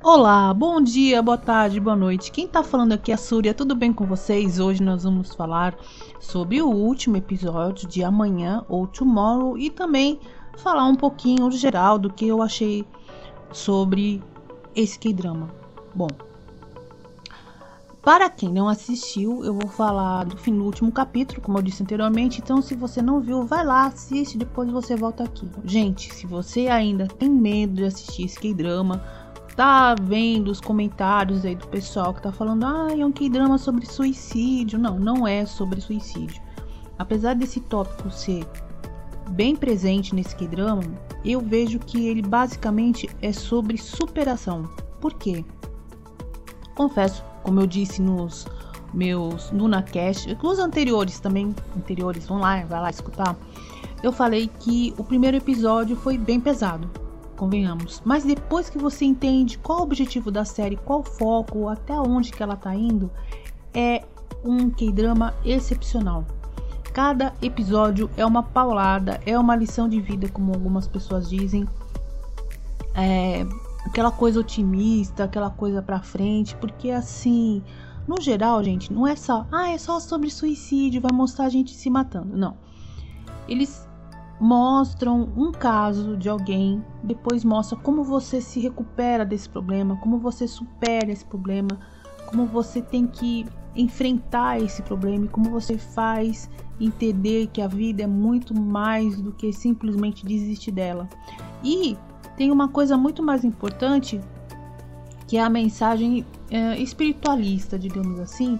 Olá, bom dia, boa tarde, boa noite. Quem tá falando aqui é a Súria, tudo bem com vocês? Hoje nós vamos falar sobre o último episódio de amanhã ou tomorrow e também falar um pouquinho geral do que eu achei sobre esse K-drama. Bom, para quem não assistiu, eu vou falar do fim do último capítulo, como eu disse anteriormente. Então, se você não viu, vai lá, assiste, depois você volta aqui. Gente, se você ainda tem medo de assistir esse K-drama, tá vendo os comentários aí do pessoal que tá falando, ah, é um K-drama sobre suicídio. Não, não é sobre suicídio. Apesar desse tópico ser bem presente nesse K-drama, eu vejo que ele basicamente é sobre superação. Por quê? Confesso, como eu disse nos meus NunaCast, os anteriores também, anteriores, vão lá, vai lá escutar. Eu falei que o primeiro episódio foi bem pesado, convenhamos. Mas depois que você entende qual o objetivo da série, qual o foco, até onde que ela tá indo, é um K-drama excepcional. Cada episódio é uma paulada, é uma lição de vida, como algumas pessoas dizem. É aquela coisa otimista, aquela coisa pra frente, porque assim, no geral, gente, não é só, ah, é só sobre suicídio, vai mostrar a gente se matando. Não. Eles mostram um caso de alguém, depois mostra como você se recupera desse problema, como você supera esse problema, como você tem que enfrentar esse problema e como você faz entender que a vida é muito mais do que simplesmente desistir dela. E tem uma coisa muito mais importante que é a mensagem é, espiritualista, digamos assim,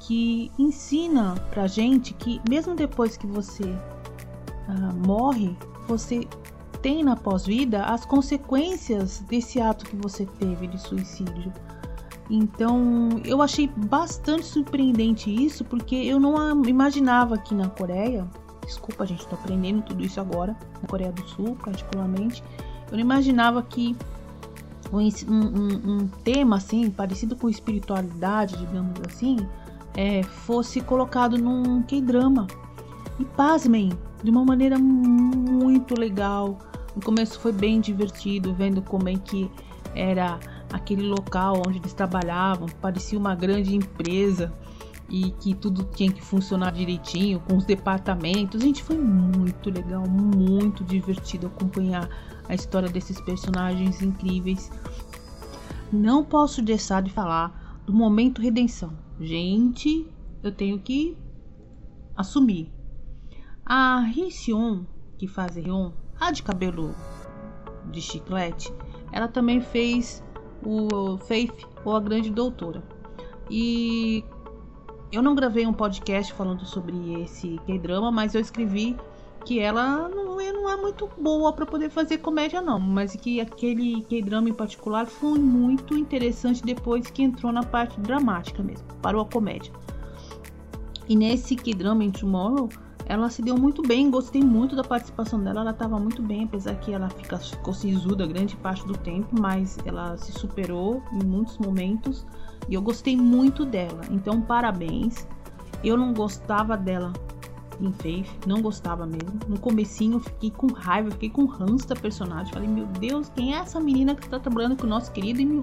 que ensina pra gente que mesmo depois que você uh, morre, você tem na pós-vida as consequências desse ato que você teve de suicídio. Então, eu achei bastante surpreendente isso, porque eu não imaginava que na Coreia, desculpa, gente, tô aprendendo tudo isso agora, na Coreia do Sul, particularmente, eu não imaginava que um, um, um tema assim, parecido com espiritualidade, digamos assim, é, fosse colocado num K-drama. E pasmem, de uma maneira muito legal. No começo foi bem divertido, vendo como é que era aquele local onde eles trabalhavam, parecia uma grande empresa e que tudo tinha que funcionar direitinho com os departamentos. Gente, foi muito legal, muito divertido acompanhar a história desses personagens incríveis. Não posso deixar de falar do momento redenção. Gente, eu tenho que assumir. A Hee que faz Rion, a de cabelo de chiclete, ela também fez o Faith ou a Grande Doutora. E eu não gravei um podcast falando sobre esse K-drama, mas eu escrevi que ela não é, não é muito boa para poder fazer comédia não, mas que aquele K-drama em particular foi muito interessante depois que entrou na parte dramática mesmo, parou a comédia. E nesse K-drama em Tomorrow, ela se deu muito bem, gostei muito da participação dela, ela estava muito bem, apesar que ela fica, ficou sisuda grande parte do tempo, mas ela se superou em muitos momentos e eu gostei muito dela. Então, parabéns. Eu não gostava dela em Faith, não gostava mesmo. No comecinho eu fiquei com raiva, fiquei com ranço da personagem. Falei, meu Deus, quem é essa menina que tá trabalhando com o nosso querido Emilho?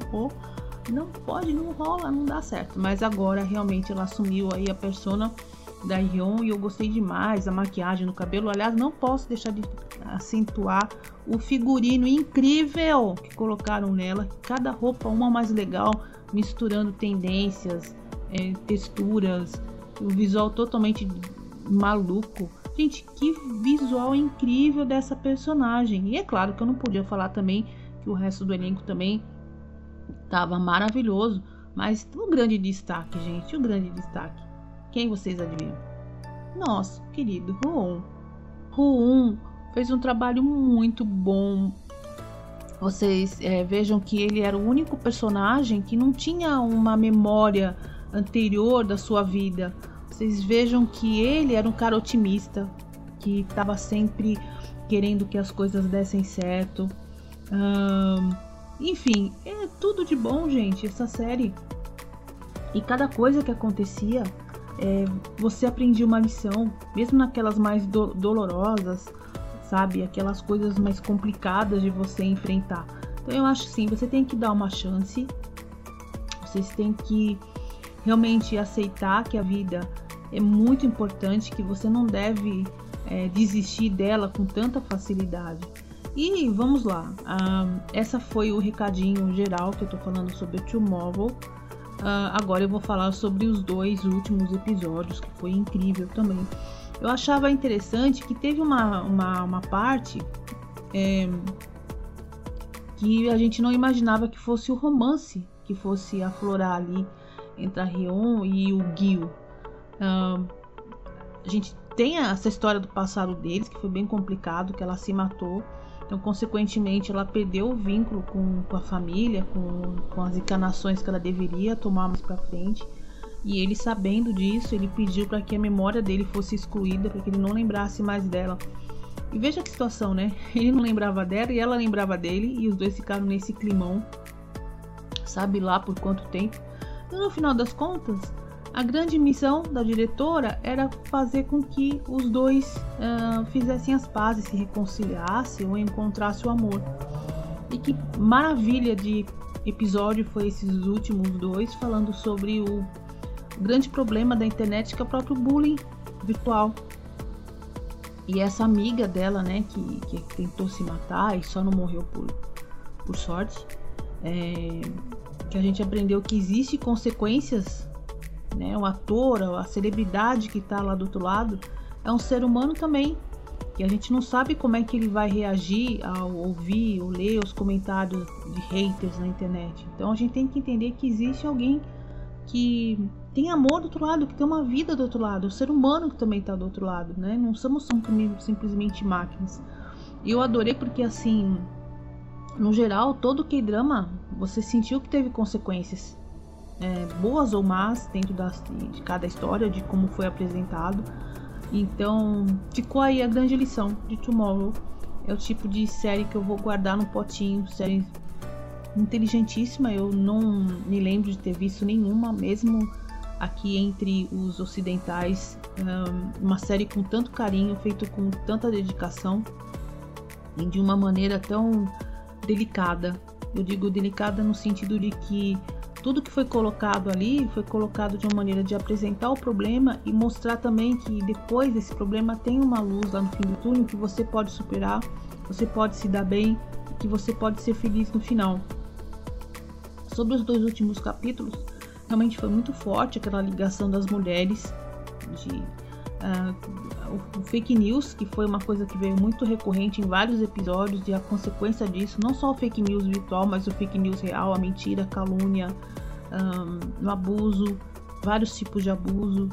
Não pode, não rola, não dá certo. Mas agora realmente ela assumiu aí a persona da Rion e eu gostei demais. A maquiagem no cabelo, aliás, não posso deixar de acentuar o figurino incrível que colocaram nela. Cada roupa uma mais legal, misturando tendências, é, texturas, o visual totalmente maluco. Gente, que visual incrível dessa personagem. E é claro que eu não podia falar também que o resto do elenco também estava maravilhoso. Mas o grande destaque, gente, o grande destaque quem vocês adivinham? Nosso querido Ruon. Ruon fez um trabalho muito bom. Vocês é, vejam que ele era o único personagem que não tinha uma memória anterior da sua vida. Vocês vejam que ele era um cara otimista, que estava sempre querendo que as coisas dessem certo. enfim, é tudo de bom, gente, essa série. E cada coisa que acontecia é, você aprendia uma lição, mesmo naquelas mais do dolorosas, sabe? Aquelas coisas mais complicadas de você enfrentar. Então eu acho sim, você tem que dar uma chance. Vocês têm que realmente aceitar que a vida é muito importante, que você não deve é, desistir dela com tanta facilidade. E vamos lá, uh, essa foi o recadinho geral que eu tô falando sobre Tomorrow. Uh, agora eu vou falar sobre os dois últimos episódios, que foi incrível também. Eu achava interessante que teve uma, uma, uma parte é, que a gente não imaginava que fosse o romance que fosse aflorar ali entre a Rion e o Gil. Uh, a gente tem essa história do passado deles, que foi bem complicado, que ela se matou. Então, consequentemente, ela perdeu o vínculo com, com a família, com, com as encarnações que ela deveria tomar mais para frente. E ele, sabendo disso, ele pediu para que a memória dele fosse excluída, para que ele não lembrasse mais dela. E veja que situação, né? Ele não lembrava dela e ela lembrava dele, e os dois ficaram nesse climão, sabe lá por quanto tempo. E no final das contas, a grande missão da diretora era fazer com que os dois uh, fizessem as pazes, se reconciliassem ou encontrassem o amor. E que maravilha de episódio foi esses últimos dois, falando sobre o grande problema da internet, que é o próprio bullying virtual. E essa amiga dela, né, que, que tentou se matar e só não morreu por, por sorte, é, que a gente aprendeu que existe consequências né? O ator, a celebridade que está lá do outro lado, é um ser humano também. E a gente não sabe como é que ele vai reagir ao ouvir ou ler os comentários de haters na internet. Então a gente tem que entender que existe alguém que tem amor do outro lado, que tem uma vida do outro lado, o ser humano que também está do outro lado, né? Não somos simplesmente máquinas. Eu adorei porque assim, no geral, todo que drama você sentiu que teve consequências é, boas ou más dentro das, de cada história, de como foi apresentado. Então ficou aí a grande lição de Tomorrow. É o tipo de série que eu vou guardar no potinho, série inteligentíssima. Eu não me lembro de ter visto nenhuma, mesmo aqui entre os ocidentais, uma série com tanto carinho, feito com tanta dedicação e de uma maneira tão delicada. Eu digo delicada no sentido de que tudo que foi colocado ali foi colocado de uma maneira de apresentar o problema e mostrar também que depois desse problema tem uma luz lá no fim do túnel que você pode superar, você pode se dar bem, que você pode ser feliz no final. Sobre os dois últimos capítulos, realmente foi muito forte aquela ligação das mulheres de uh, o fake news, que foi uma coisa que veio muito recorrente em vários episódios, e a consequência disso, não só o fake news virtual, mas o fake news real, a mentira, a calúnia, um, abuso, vários tipos de abuso.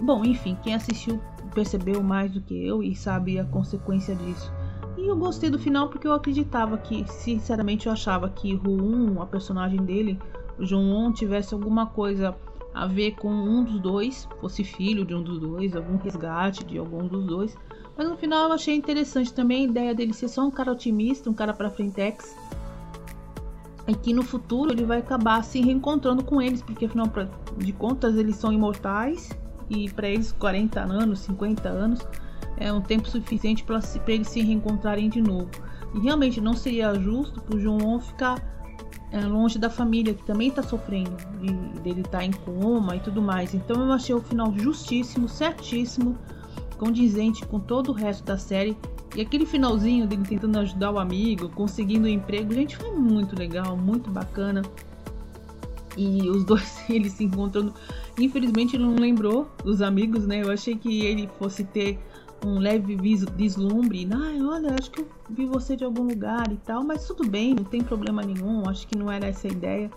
Bom, enfim, quem assistiu percebeu mais do que eu e sabe a consequência disso. E eu gostei do final porque eu acreditava que, sinceramente, eu achava que Ruun, a personagem dele, o Joon, tivesse alguma coisa a ver com um dos dois, fosse filho de um dos dois, algum resgate de algum dos dois. Mas no final eu achei interessante também a ideia dele ser só um cara otimista, um cara pra frentex, e que no futuro ele vai acabar se reencontrando com eles, porque afinal de contas eles são imortais e para eles 40 anos, 50 anos é um tempo suficiente para eles se reencontrarem de novo. E realmente não seria justo para o João ficar longe da família que também está sofrendo, dele tá em coma e tudo mais. Então eu achei o final justíssimo, certíssimo, condizente com todo o resto da série e aquele finalzinho dele tentando ajudar o amigo, conseguindo um emprego, gente, foi muito legal, muito bacana. E os dois, eles se encontrando. Infelizmente não lembrou dos amigos, né? Eu achei que ele fosse ter um leve vislumbre. Ah, olha, acho que eu vi você de algum lugar e tal, mas tudo bem, não tem problema nenhum. Acho que não era essa a ideia.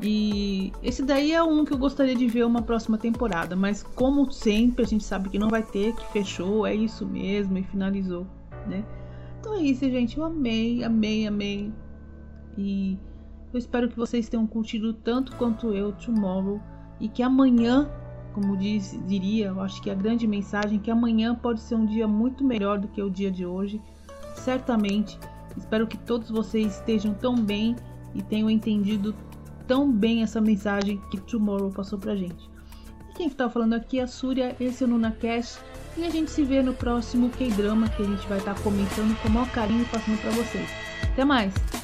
E esse daí é um que eu gostaria de ver uma próxima temporada, mas como sempre a gente sabe que não vai ter, que fechou, é isso mesmo e finalizou né? Então é isso, gente. Eu amei, amei, amei. E eu espero que vocês tenham curtido tanto quanto eu Tomorrow e que amanhã, como diz, diria, eu acho que a grande mensagem é que amanhã pode ser um dia muito melhor do que o dia de hoje, certamente. Espero que todos vocês estejam tão bem e tenham entendido tão bem essa mensagem que Tomorrow passou pra gente. E quem tá falando aqui é a Súria, esse é o NunaCast. E a gente se vê no próximo K-Drama que a gente vai estar tá comentando com o maior carinho e passando para vocês. Até mais!